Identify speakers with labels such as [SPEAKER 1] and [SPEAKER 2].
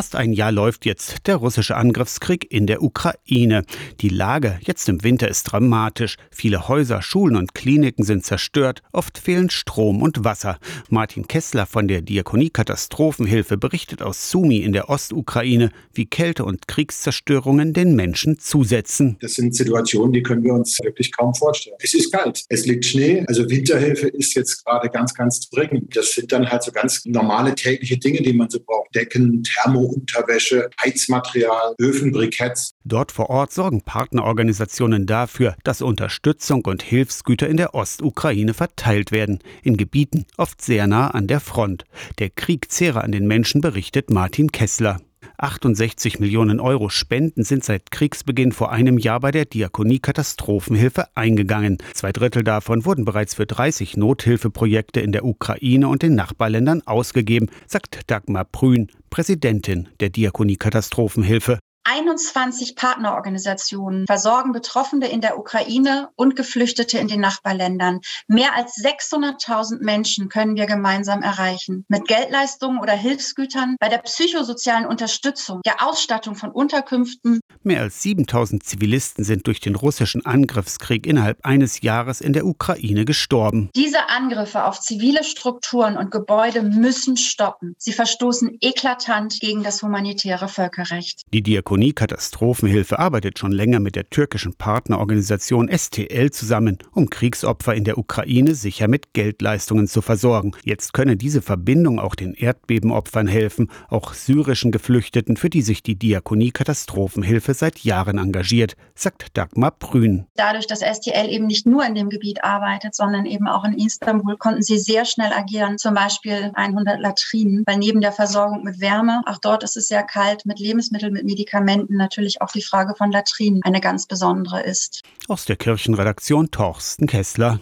[SPEAKER 1] Fast ein Jahr läuft jetzt der russische Angriffskrieg in der Ukraine. Die Lage jetzt im Winter ist dramatisch. Viele Häuser, Schulen und Kliniken sind zerstört. Oft fehlen Strom und Wasser. Martin Kessler von der Diakonie Katastrophenhilfe berichtet aus Sumi in der Ostukraine, wie Kälte und Kriegszerstörungen den Menschen zusetzen.
[SPEAKER 2] Das sind Situationen, die können wir uns wirklich kaum vorstellen. Es ist kalt, es liegt Schnee, also Winterhilfe ist jetzt gerade ganz, ganz dringend. Das sind dann halt so ganz normale tägliche Dinge, die man so braucht. Decken, Thermounterwäsche, Heizmaterial, Öfen, Briketts.
[SPEAKER 1] Dort vor Ort sorgen Partnerorganisationen dafür, dass Unterstützung und Hilfsgüter in der Ostukraine verteilt werden, in Gebieten oft sehr nah an der Front. Der Krieg zehre an den Menschen, berichtet Martin Kessler. 68 Millionen Euro Spenden sind seit Kriegsbeginn vor einem Jahr bei der Diakonie Katastrophenhilfe eingegangen. Zwei Drittel davon wurden bereits für 30 Nothilfeprojekte in der Ukraine und den Nachbarländern ausgegeben, sagt Dagmar Prün, Präsidentin der Diakonie Katastrophenhilfe.
[SPEAKER 3] 21 Partnerorganisationen versorgen Betroffene in der Ukraine und Geflüchtete in den Nachbarländern. Mehr als 600.000 Menschen können wir gemeinsam erreichen. Mit Geldleistungen oder Hilfsgütern, bei der psychosozialen Unterstützung, der Ausstattung von Unterkünften.
[SPEAKER 1] Mehr als 7000 Zivilisten sind durch den russischen Angriffskrieg innerhalb eines Jahres in der Ukraine gestorben.
[SPEAKER 3] Diese Angriffe auf zivile Strukturen und Gebäude müssen stoppen. Sie verstoßen eklatant gegen das humanitäre Völkerrecht.
[SPEAKER 1] Die Diakonie Diakonie Katastrophenhilfe arbeitet schon länger mit der türkischen Partnerorganisation STL zusammen, um Kriegsopfer in der Ukraine sicher mit Geldleistungen zu versorgen. Jetzt könne diese Verbindung auch den Erdbebenopfern helfen, auch syrischen Geflüchteten, für die sich die Diakonie Katastrophenhilfe seit Jahren engagiert, sagt Dagmar Prün.
[SPEAKER 3] Dadurch, dass STL eben nicht nur in dem Gebiet arbeitet, sondern eben auch in Istanbul, konnten sie sehr schnell agieren, zum Beispiel 100 Latrinen, weil neben der Versorgung mit Wärme, auch dort ist es sehr kalt, mit Lebensmitteln, mit Medikamenten, Medikamenten natürlich auch die Frage von Latrinen eine ganz besondere ist.
[SPEAKER 1] Aus der Kirchenredaktion Torsten Kessler.